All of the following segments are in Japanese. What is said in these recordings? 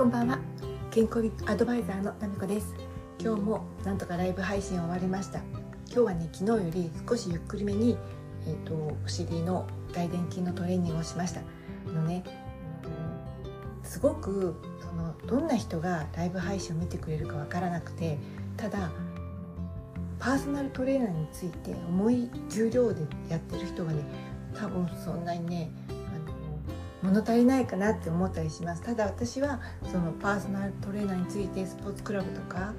こんばんは。健康アドバイザーのなみこです。今日もなんとかライブ配信終わりました。今日はね昨日より少しゆっくりめにえっ、ー、とお尻の大臀筋のトレーニングをしました。あのねすごくそのどんな人がライブ配信を見てくれるかわからなくてただパーソナルトレーナーについて重い重量でやってる人がね多分そんなにね物足りないかなって思ったりします。ただ私はそのパーソナルトレーナーについてスポーツクラブとか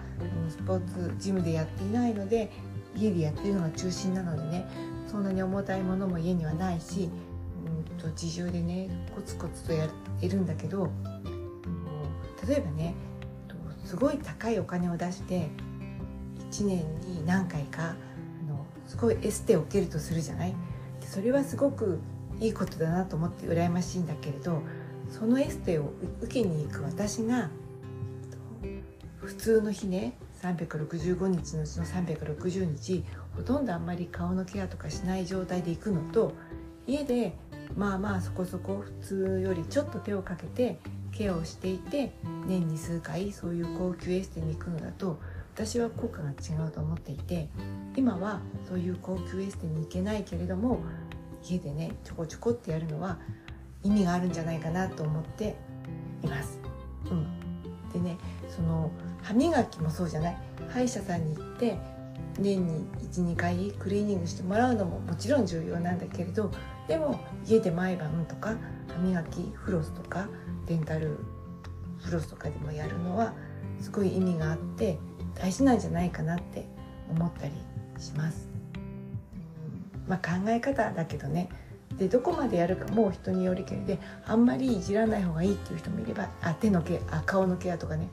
スポーツジムでやっていないので家でやってるのが中心なのでねそんなに重たいものも家にはないし、うんと自重でねコツコツとやってるんだけど例えばねすごい高いお金を出して1年に何回かあのすごいエステを受けるとするじゃない？それはすごくいいことだなと思って羨ましいんだけれどそのエステを受けに行く私が普通の日ね365日のうちの360日ほとんどあんまり顔のケアとかしない状態で行くのと家でまあまあそこそこ普通よりちょっと手をかけてケアをしていて年に数回そういう高級エステに行くのだと私は効果が違うと思っていて今はそういう高級エステに行けないけれども家でねちょこちょこってやるのは意味があるんじゃないかなと思っています。うん、でねその歯磨きもそうじゃない？歯医者さんに行って年に12回クリーニングしてもらうのももちろん重要なんだけれどでも家で毎晩とか歯磨きフロスとかデンタルフロスとかでもやるのはすごい意味があって大事なんじゃないかなって思ったりします。まあ、考え方だけどね。でどこまでやるかもう人によりけり。であんまりいじらない方がいいっていう人もいればあ手のケあ顔のケアとかね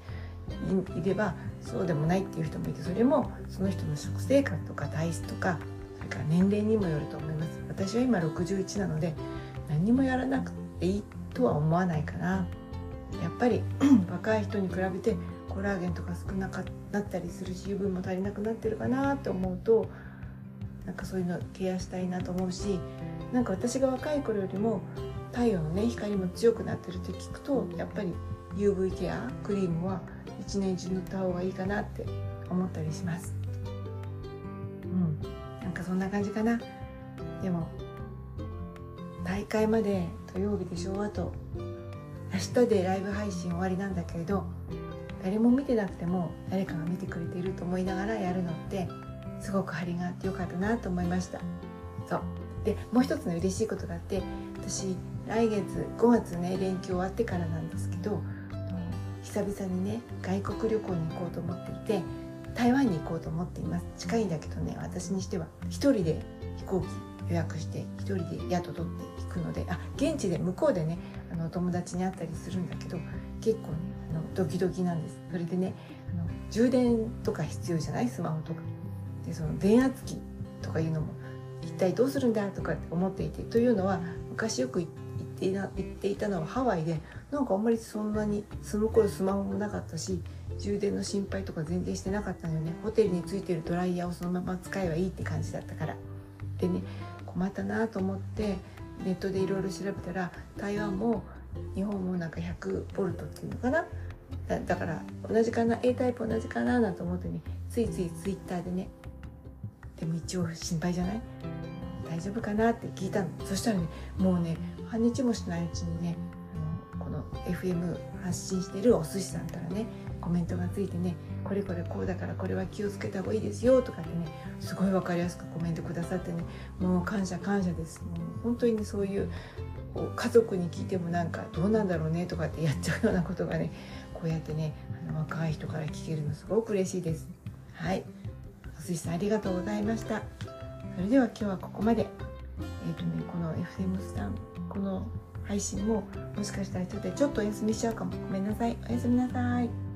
いればそうでもないっていう人もいてそれもその人の食生活とか体質とかそれから年齢にもよると思います。私は今61なので何もやらなくていいとは思わないかな。やっぱり 若い人に比べてコラーゲンとか少なかったりするし油分も足りなくなってるかなって思うとなんかそういうのケアしたいなと思うしなんか私が若い頃よりも太陽のね光も強くなってるって聞くとやっぱり UV ケアクリームは一年中塗った方がいいかなって思ったりします。うん。なんかそんな感じかな。でも大会まで土曜日でしょあと明日でライブ配信終わりなんだけれど誰も見てなくても誰かが見てくれていると思いながらやるのってすごく張りがあってよかったなと思いました。そう。でもう一つの嬉しいことがあって私来月5月ね連休終わってからなんですけど久々にね外国旅行に行こうと思っていて台湾に行こうと思っています。近いんだけどね私にしては1人で飛行機予約して1人で宿取っていくのであ現地で向こうでねあの友達に会ったりするんだけど結構ねあのドキドキなんです。それでねあの充電とか必要じゃない？スマホとか。でその電圧機とかいうのも一体どうするんだとかって思っていてというのは昔よく言っていた言っていたのはハワイでなんかあんまりそんなにその頃スマホもなかったし充電の心配とか全然してなかったのよね。ホテルについてるドライヤーをそのまま使えばいいって感じだったから。でね困ったなと思ってネットでいろいろ調べたら台湾も日本もなんか100ボルトっていうのかな？だから同じかな？A タイプ同じかな？なんて思ってねついついツイッターでねでも一応心配じゃない？大丈夫かなって聞いたの。そしたらねもうね半日もしないうちにねこの FM 発信してるお寿司さんからねコメントがついてねこれこれこうだからこれは気をつけた方がいいですよとかってねすごい分かりやすくコメントくださってねもう感謝感謝です。もう本当に、ね、そういう家族に聞いてもなんかどうなんだろうねとかってやっちゃうようなことがねこうやってねあの若い人から聞けるのすごく嬉しいです。はい。寿司さんありがとうございました。それでは今日はここまで。えっ、ー、とねこの FM さんこの配信ももしかしたらちょっとちょっとお休みしちゃうかも。ごめんなさい。おやすみなさい。